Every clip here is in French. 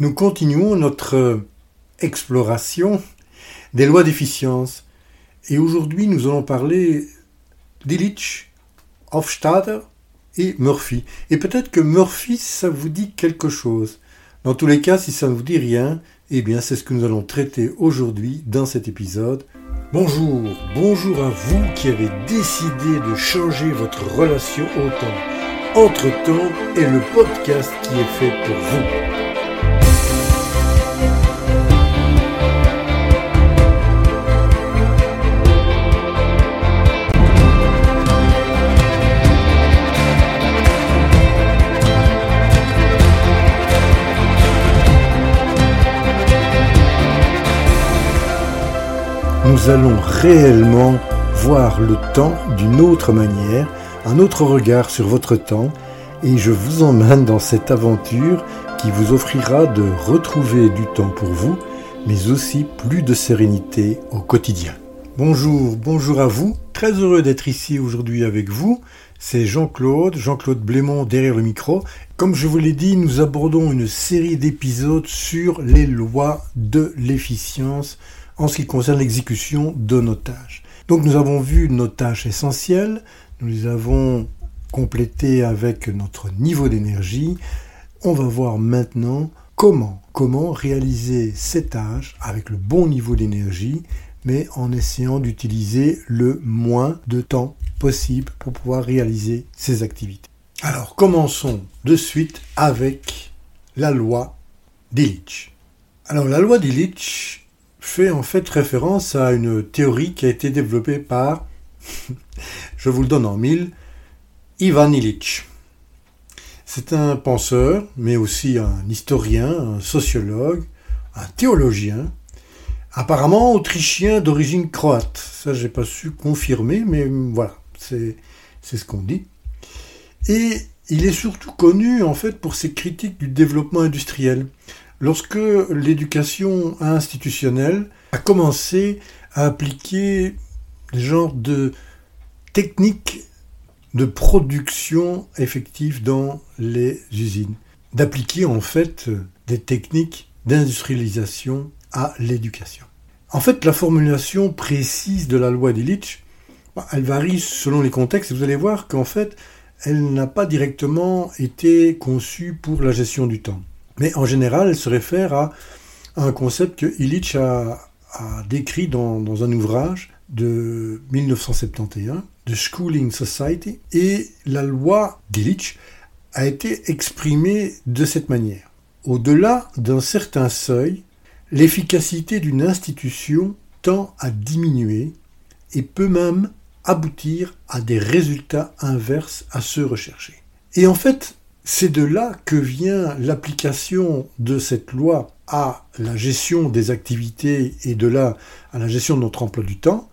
Nous continuons notre exploration des lois d'efficience. Et aujourd'hui, nous allons parler d'Illich, Hofstadter et Murphy. Et peut-être que Murphy, ça vous dit quelque chose. Dans tous les cas, si ça ne vous dit rien, eh bien, c'est ce que nous allons traiter aujourd'hui dans cet épisode. Bonjour, bonjour à vous qui avez décidé de changer votre relation au temps. Entre-temps est le podcast qui est fait pour vous. Nous allons réellement voir le temps d'une autre manière, un autre regard sur votre temps, et je vous emmène dans cette aventure qui vous offrira de retrouver du temps pour vous, mais aussi plus de sérénité au quotidien. Bonjour, bonjour à vous, très heureux d'être ici aujourd'hui avec vous. C'est Jean-Claude, Jean-Claude Blémont derrière le micro. Comme je vous l'ai dit, nous abordons une série d'épisodes sur les lois de l'efficience en ce qui concerne l'exécution de nos tâches. Donc nous avons vu nos tâches essentielles, nous les avons complétées avec notre niveau d'énergie. On va voir maintenant comment, réaliser ces tâches avec le bon niveau d'énergie, mais en essayant d'utiliser le moins de temps possible pour pouvoir réaliser ces activités. Alors commençons de suite avec la loi d'Illich. Alors la loi d'Illich, fait en fait référence à une théorie qui a été développée par, je vous le donne en mille, Ivan Illich. C'est un penseur, mais aussi un historien, un sociologue, un théologien, apparemment autrichien d'origine croate. Ça, j'ai pas su confirmer, mais voilà, c'est, c'est ce qu'on dit. Et il est surtout connu, en fait, pour ses critiques du développement industriel. Lorsque l'éducation institutionnelle a commencé à appliquer des genres de techniques de production effective dans les usines, d'appliquer en fait des techniques d'industrialisation à l'éducation. En fait, la formulation précise de la loi d'Illich, bah, elle varie selon les contextes. Vous allez voir qu'en fait, elle n'a pas directement été conçue pour la gestion du temps. Mais en général, elle se réfère à, un concept que Illich a, décrit dans, un ouvrage de 1971, The Schooling Society, et la loi d'Illich a été exprimée de cette manière. Au-delà d'un certain seuil, l'efficacité d'une institution tend à diminuer et peut même aboutir à des résultats inverses à ceux recherchés. Et en fait, c'est de là que vient l'application de cette loi à la gestion des activités et de là à la gestion de notre emploi du temps.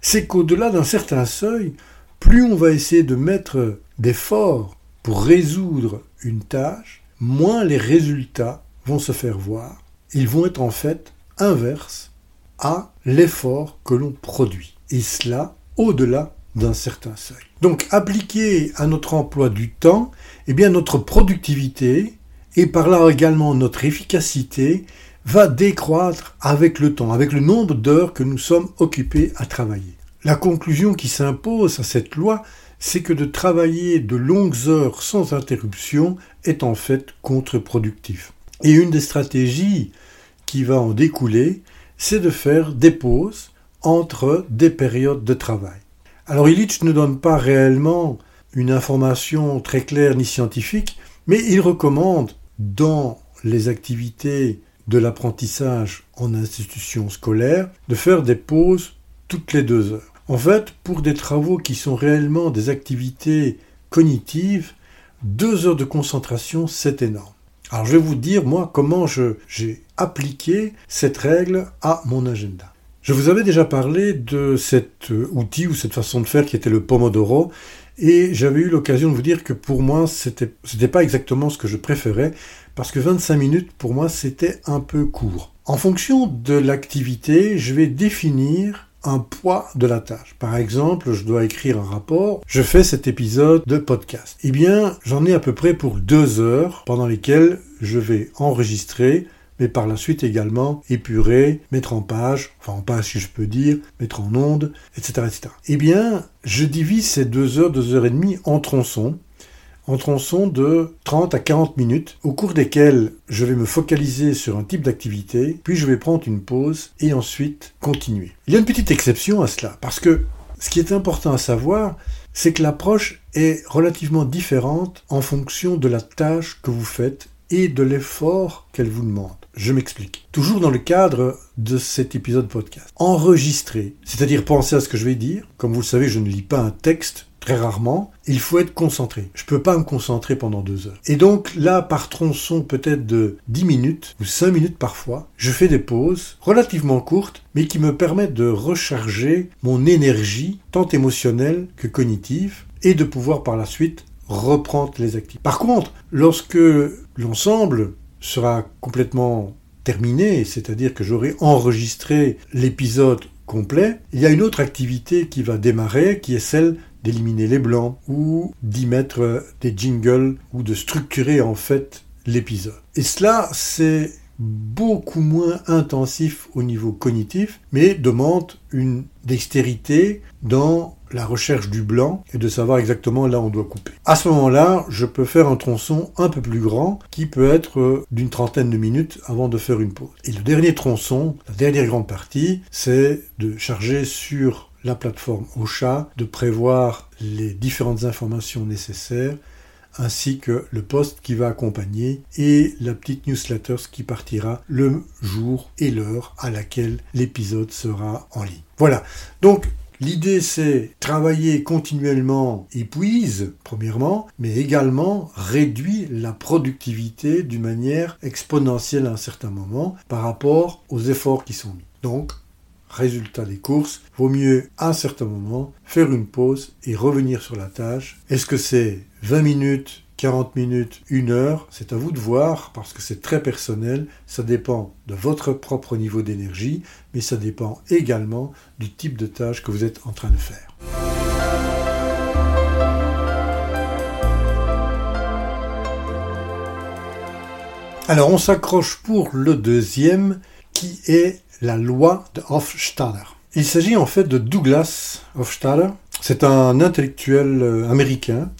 C'est qu'au-delà d'un certain seuil, plus on va essayer de mettre d'efforts pour résoudre une tâche, moins les résultats vont se faire voir. Ils vont être en fait inverses à l'effort que l'on produit. Et cela au-delà d'un certain seuil. Donc appliquer à notre emploi du temps, eh bien notre productivité et par là également notre efficacité va décroître avec le temps, avec le nombre d'heures que nous sommes occupés à travailler. La conclusion qui s'impose à cette loi, c'est que de travailler de longues heures sans interruption est en fait contre-productif. Et une des stratégies qui va en découler, c'est de faire des pauses entre des périodes de travail. Alors Illich ne donne pas réellement une information très claire ni scientifique, mais il recommande dans les activités de l'apprentissage en institution scolaire de faire des pauses toutes les deux heures. En fait, pour des travaux qui sont réellement des activités cognitives, deux heures de concentration, c'est énorme. Alors je vais vous dire, moi, comment j'ai appliqué cette règle à mon agenda. Je vous avais déjà parlé de cet euh, outil ou cette façon de faire qui était le Pomodoro et j'avais eu l'occasion de vous dire que pour moi c'était c'était pas exactement ce que je préférais parce que 25 minutes pour moi c'était un peu court. En fonction de l'activité, je vais définir un poids de la tâche. Par exemple, je dois écrire un rapport, je fais cet épisode de podcast. Eh bien, j'en ai à peu près pour deux heures pendant lesquelles je vais enregistrer, mais par la suite également épurer, mettre en page, enfin en page si je peux dire, mettre en onde, etc. etc. Eh bien, je divise ces deux heures, deux heures et demie en tronçons, en tronçons de 30 à 40 minutes, au cours desquels je vais me focaliser sur un type d'activité, puis je vais prendre une pause et ensuite continuer. Il y a une petite exception à cela, parce que ce qui est important à savoir, c'est que l'approche est relativement différente en fonction de la tâche que vous faites et de l'effort qu'elle vous demande. Je m'explique. Toujours dans le cadre de cet épisode podcast. Enregistrer, c'est-à-dire penser à ce que je vais dire. Comme vous le savez, je ne lis pas un texte très rarement, il faut être concentré. Je ne peux pas me concentrer pendant deux heures. Et donc là, par tronçon peut-être de 10 minutes ou 5 minutes parfois, je fais des pauses relativement courtes, mais qui me permettent de recharger mon énergie, tant émotionnelle que cognitive, et de pouvoir par la suite reprendre les activités. Par contre, lorsque l'ensemble sera complètement terminé, c'est-à-dire que j'aurai enregistré l'épisode complet, il y a une autre activité qui va démarrer, qui est celle d'éliminer les blancs ou d'y mettre des jingles ou de structurer en fait l'épisode. Et cela, c'est beaucoup moins intensif au niveau cognitif, mais demande une dextérité dans la recherche du blanc et de savoir exactement là où on doit couper. À ce moment-là, je peux faire un tronçon un peu plus grand qui peut être d'une trentaine de minutes avant de faire une pause. Et le dernier tronçon, la dernière grande partie, c'est de charger sur la plateforme Ocha de prévoir les différentes informations nécessaires ainsi que le poste qui va accompagner et la petite newsletter qui partira le jour et l'heure à laquelle l'épisode sera en ligne. Voilà. Donc L'idée, c'est travailler continuellement épuise, premièrement, mais également réduit la productivité d'une manière exponentielle à un certain moment par rapport aux efforts qui sont mis. Donc, résultat des courses, vaut mieux à un certain moment faire une pause et revenir sur la tâche. Est-ce que c'est 20 minutes, 40 minutes, 1 heure C'est à vous de voir parce que c'est très personnel, ça dépend de votre propre niveau d'énergie, mais ça dépend également du type de tâche que vous êtes en train de faire. Alors on s'accroche pour le deuxième qui est la loi de Hofstadter. Il s'agit en fait de Douglas Hofstadter. C'est un intellectuel euh, américain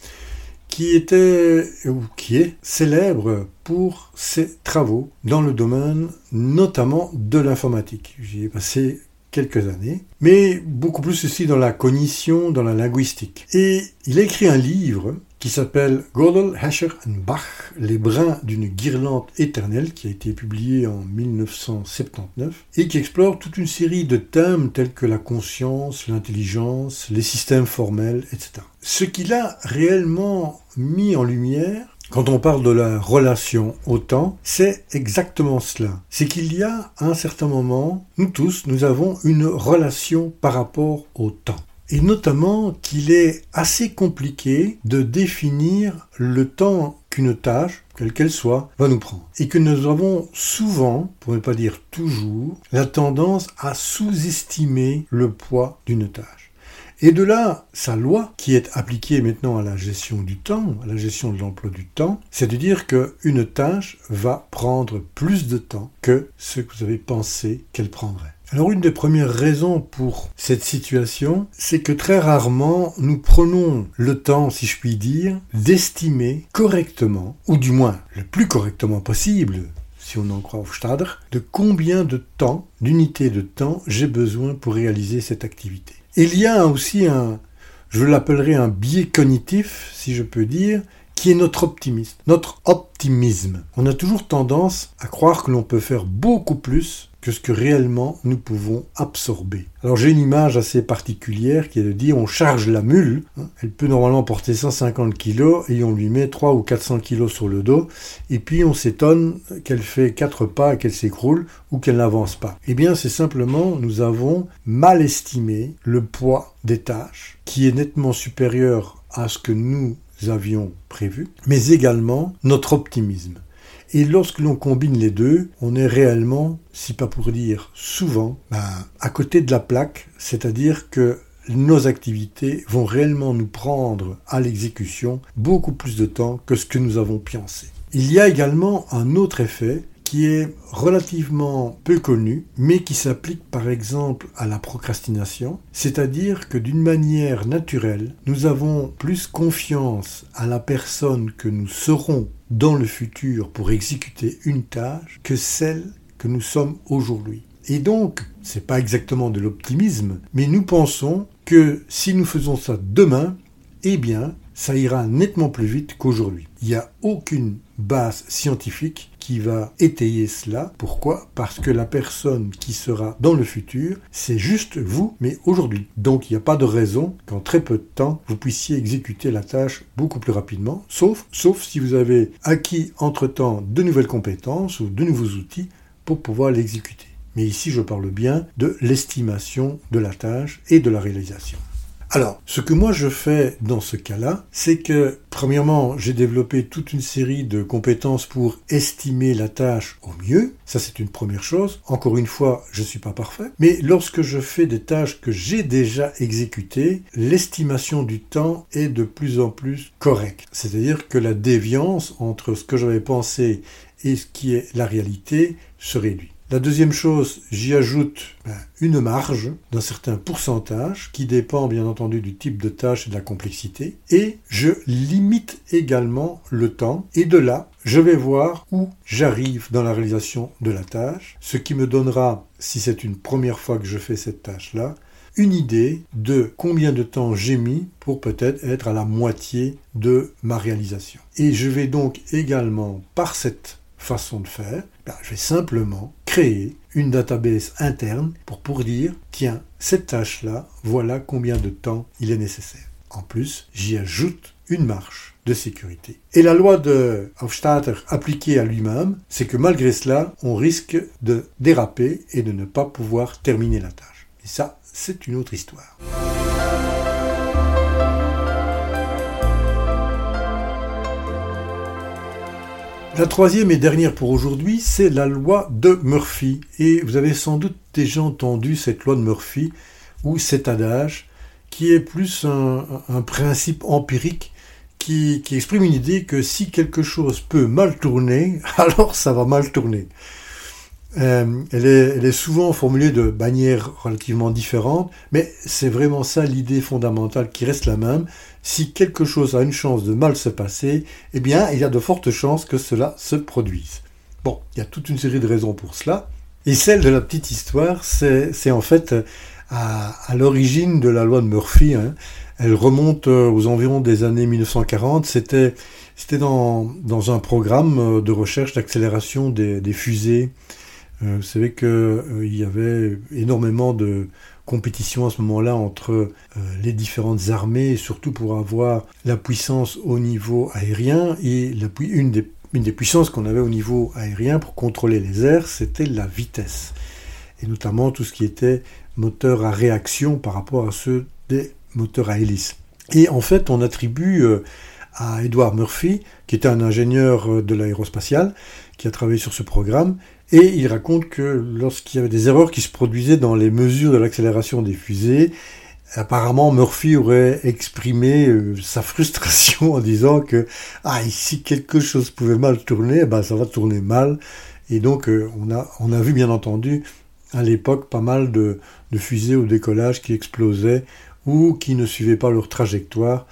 qui était ou qui est célèbre pour ses travaux dans le domaine notamment de l'informatique. J'y ai passé quelques années, mais beaucoup plus aussi dans la cognition, dans la linguistique. Et il a écrit un livre qui s'appelle Gödel, Hescher and Bach, Les brins d'une guirlande éternelle, qui a été publié en 1979, et qui explore toute une série de thèmes tels que la conscience, l'intelligence, les systèmes formels, etc. Ce qu'il a réellement mis en lumière, quand on parle de la relation au temps, c'est exactement cela. C'est qu'il y a à un certain moment, nous tous, nous avons une relation par rapport au temps et notamment qu'il est assez compliqué de définir le temps qu'une tâche, quelle qu'elle soit, va nous prendre. Et que nous avons souvent, pour ne pas dire toujours, la tendance à sous-estimer le poids d'une tâche. Et de là, sa loi, qui est appliquée maintenant à la gestion du temps, à la gestion de l'emploi du temps, c'est de dire qu'une tâche va prendre plus de temps que ce que vous avez pensé qu'elle prendrait. Alors une des premières raisons pour cette situation, c'est que très rarement nous prenons le temps, si je puis dire, d'estimer correctement, ou du moins le plus correctement possible, si on en croit Hofstadter, de combien de temps, d'unités de temps, j'ai besoin pour réaliser cette activité. il y a aussi un, je l'appellerai un biais cognitif, si je peux dire, qui est notre optimisme, notre optimisme. On a toujours tendance à croire que l'on peut faire beaucoup plus que ce que réellement nous pouvons absorber. Alors j'ai une image assez particulière qui est de dire on charge la mule, hein. elle peut normalement porter 150 kg et on lui met 3 ou 400 kg sur le dos et puis on s'étonne qu'elle fait 4 pas qu'elle s'écroule ou qu'elle n'avance pas. Eh bien c'est simplement nous avons mal estimé le poids des tâches qui est nettement supérieur à ce que nous avions prévu, mais également notre optimisme. Et lorsque l'on combine les deux, on est réellement, si pas pour dire souvent, ben, à côté de la plaque, c'est-à-dire que nos activités vont réellement nous prendre à l'exécution beaucoup plus de temps que ce que nous avons pensé. Il y a également un autre effet est relativement peu connu, mais qui s'applique par exemple à la procrastination, c'est-à-dire que d'une manière naturelle, nous avons plus confiance à la personne que nous serons dans le futur pour exécuter une tâche que celle que nous sommes aujourd'hui. Et donc, c'est pas exactement de l'optimisme, mais nous pensons que si nous faisons ça demain, eh bien, ça ira nettement plus vite qu'aujourd'hui. Il n'y a aucune base scientifique qui va étayer cela. Pourquoi? Parce que la personne qui sera dans le futur, c'est juste vous, mais aujourd'hui. Donc il n'y a pas de raison qu'en très peu de temps, vous puissiez exécuter la tâche beaucoup plus rapidement, sauf, sauf si vous avez acquis entre-temps de nouvelles compétences ou de nouveaux outils pour pouvoir l'exécuter. Mais ici, je parle bien de l'estimation de la tâche et de la réalisation. Alors, ce que moi je fais dans ce cas-là, c'est que, premièrement, j'ai développé toute une série de compétences pour estimer la tâche au mieux. Ça, c'est une première chose. Encore une fois, je ne suis pas parfait. Mais lorsque je fais des tâches que j'ai déjà exécutées, l'estimation du temps est de plus en plus correcte. C'est-à-dire que la déviance entre ce que j'avais pensé et ce qui est la réalité se réduit. La deuxième chose, j'y ajoute ben, une marge d'un certain pourcentage qui dépend bien entendu du type de tâche et de la complexité. Et je limite également le temps. Et de là, je vais voir où j'arrive dans la réalisation de la tâche, ce qui me donnera, si c'est une première fois que je fais cette tâche-là, une idée de combien de temps j'ai mis pour peut-être être à la moitié de ma réalisation. Et je vais donc également, par cette façon de faire, ben, je vais simplement créer une database interne pour, dire, tiens, cette tâche-là, voilà combien de temps il est nécessaire. En plus, j'y ajoute une marche de sécurité. Et la loi de Hofstadter appliquée à lui-même, c'est que malgré cela, on risque de déraper et de ne pas pouvoir terminer la tâche. Et ça, c'est une autre histoire. La troisième et dernière pour aujourd'hui, c'est la loi de Murphy. Et vous avez sans doute déjà entendu cette loi de Murphy, ou cet adage, qui est plus un, principe empirique qui, exprime une idée que si quelque chose peut mal tourner, alors ça va mal tourner. Euh, elle, est, souvent formulée de manière relativement différente, mais c'est vraiment ça l'idée fondamentale qui reste la même, si quelque chose a une chance de mal se passer, eh bien, il y a de fortes chances que cela se produise. Bon, il y a toute une série de raisons pour cela. Et celle de la petite histoire, c'est en fait à, l'origine de la loi de Murphy. Hein. Elle remonte euh, aux environs des années 1940. C'était dans, un programme euh, de recherche d'accélération des, fusées. Euh, vous savez qu'il y avait énormément de, compétition à ce moment-là entre euh, les différentes armées, surtout pour avoir la puissance au niveau aérien. Et la, une, des, une des puissances qu'on avait au niveau aérien pour contrôler les airs, c'était la vitesse. Et notamment tout ce qui était moteur à réaction par rapport à ceux des moteurs à hélice. Et en fait, on attribue euh, à Edward Murphy, qui était un ingénieur euh, de l'aérospatiale, qui a travaillé sur ce programme, et il raconte que lorsqu'il y avait des erreurs qui se produisaient dans les mesures de l'accélération des fusées, apparemment Murphy aurait exprimé euh, sa frustration en disant que ah si quelque chose pouvait mal tourner, eh ben ça va tourner mal. Et donc euh, on a on a vu bien entendu à l'époque pas mal de fusées au décollage qui explosaient ou qui ne suivaient pas leur trajectoire.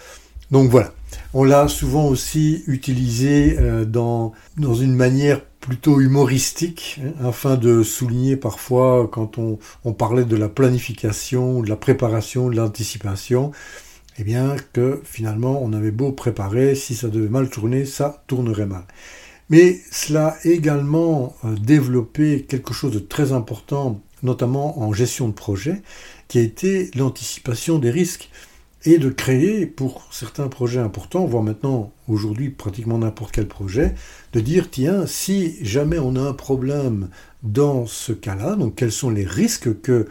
Donc voilà, on l'a souvent aussi utilisé euh, dans, une manière plutôt humoristique, hein, afin de souligner parfois quand on, on, parlait de la planification, de la préparation, de l'anticipation, eh bien que finalement on avait beau préparer, si ça devait mal tourner, ça tournerait mal. Mais cela a également euh, développé quelque chose de très important, notamment en gestion de projet, qui a été l'anticipation des risques et de créer pour certains projets importants, voire maintenant aujourd'hui pratiquement n'importe quel projet, de dire tiens, si jamais on a un problème dans ce cas-là, donc quels sont les risques que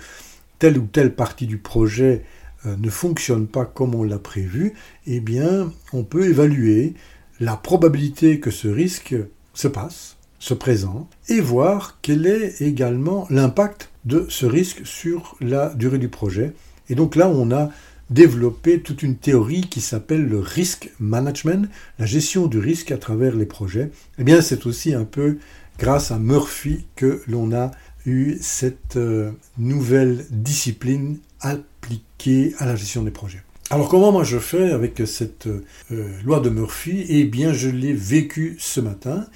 telle ou telle partie du projet euh, ne fonctionne pas comme on l'a prévu, eh bien on peut évaluer la probabilité que ce risque se passe, se présente, et voir quel est également l'impact de ce risque sur la durée du projet. Et donc là, on a développé toute une théorie qui s'appelle le risk management, la gestion du risque à travers les projets. Eh bien, c'est aussi un peu grâce à Murphy que l'on a eu cette euh, nouvelle discipline appliquée à la gestion des projets. Alors comment moi je fais avec cette euh, loi de Murphy? Eh bien je l'ai vécu ce matin.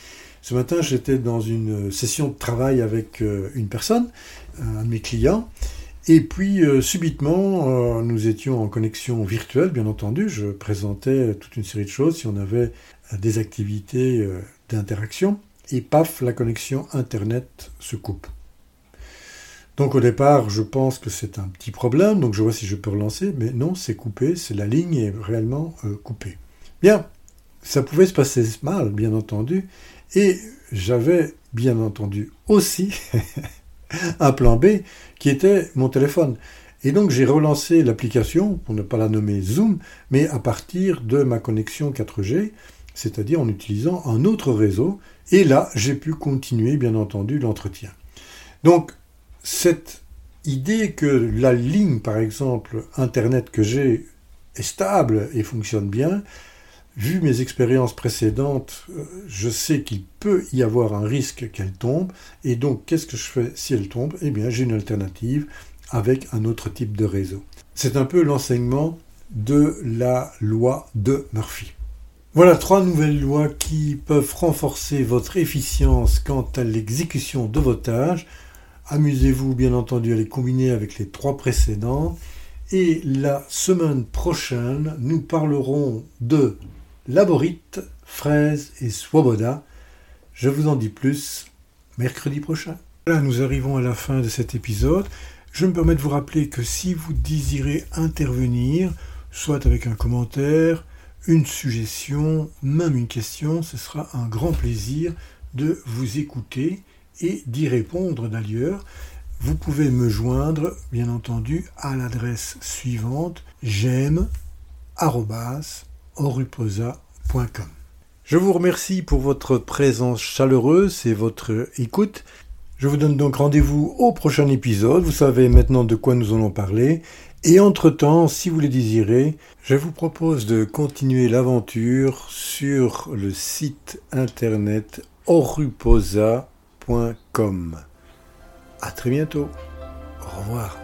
Ce matin j'étais dans une session de travail avec euh, une personne, un de mes clients, et puis subitement nous étions en connexion virtuelle, bien entendu. Je présentais toute une série de choses si on avait des activités d'interaction, et paf, la connexion Internet se coupe. Donc au départ, je pense que c'est un petit problème, donc je vois si je peux relancer, mais non, c'est coupé, c'est la ligne est réellement euh, coupée. Bien, ça pouvait se passer mal, bien entendu, et j'avais bien entendu aussi un plan B qui était mon téléphone. Et donc j'ai relancé l'application, pour ne pas la nommer Zoom, mais à partir de ma connexion 4G, c'est-à-dire en utilisant un autre réseau, et là j'ai pu continuer bien entendu l'entretien. Donc cette idée que la ligne, par exemple, Internet que j'ai est stable et fonctionne bien, vu mes expériences précédentes, euh, je sais qu'il peut y avoir un risque qu'elle tombe, et donc qu'est-ce que je fais si elle tombe? Eh bien, j'ai une alternative avec un autre type de réseau. C'est un peu l'enseignement de la loi de Murphy. Voilà trois nouvelles lois qui peuvent renforcer votre efficience quant à l'exécution de vos tâches Amusez-vous bien entendu à les combiner avec les trois précédents. Et la semaine prochaine, nous parlerons de laborite, fraise et swoboda. Je vous en dis plus mercredi prochain. Là, nous arrivons à la fin de cet épisode. Je me permets de vous rappeler que si vous désirez intervenir, soit avec un commentaire, une suggestion, même une question, ce sera un grand plaisir de vous écouter et d'y répondre d'ailleurs. Vous pouvez me joindre, bien entendu, à l'adresse suivante j'aime Je vous remercie pour votre présence chaleureuse et votre écoute. Je vous donne donc rendez-vous au prochain épisode. Vous savez maintenant de quoi nous allons parler. Et entre-temps, si vous le désirez, je vous propose de continuer l'aventure sur le site internet oruposa.com. A très bientôt. Au revoir.